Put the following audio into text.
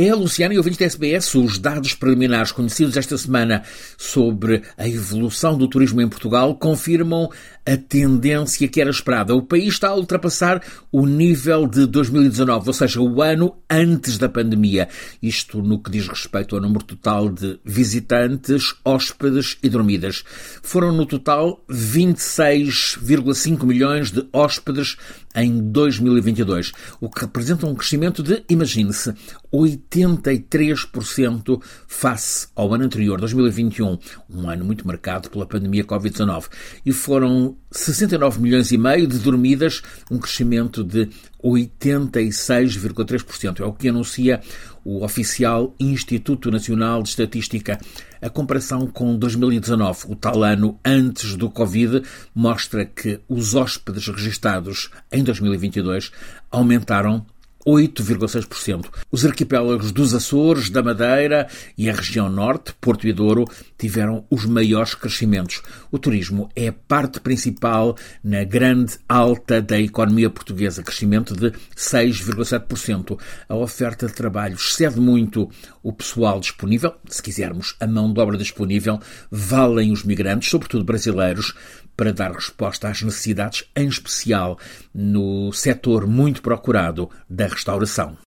É, Luciana e ouvintes da SBS, os dados preliminares conhecidos esta semana sobre a evolução do turismo em Portugal confirmam a tendência que era esperada. O país está a ultrapassar o nível de 2019, ou seja, o ano antes da pandemia. Isto no que diz respeito ao número total de visitantes, hóspedes e dormidas. Foram no total 26,5 milhões de hóspedes em 2022, o que representa um crescimento de, imagine-se, 83% face ao ano anterior, 2021, um ano muito marcado pela pandemia Covid-19. E foram 69 milhões e meio de dormidas, um crescimento de 86,3%. É o que anuncia o oficial Instituto Nacional de Estatística. A comparação com 2019, o tal ano antes do Covid, mostra que os hóspedes registados em 2022 aumentaram 8,6%. Os arquipélagos dos Açores, da Madeira e a região norte, Porto e Douro, tiveram os maiores crescimentos. O turismo é parte principal na grande alta da economia portuguesa, crescimento de 6,7%. A oferta de trabalho excede muito o pessoal disponível, se quisermos, a mão de obra disponível, valem os migrantes, sobretudo brasileiros, para dar resposta às necessidades, em especial no setor muito procurado da restauração.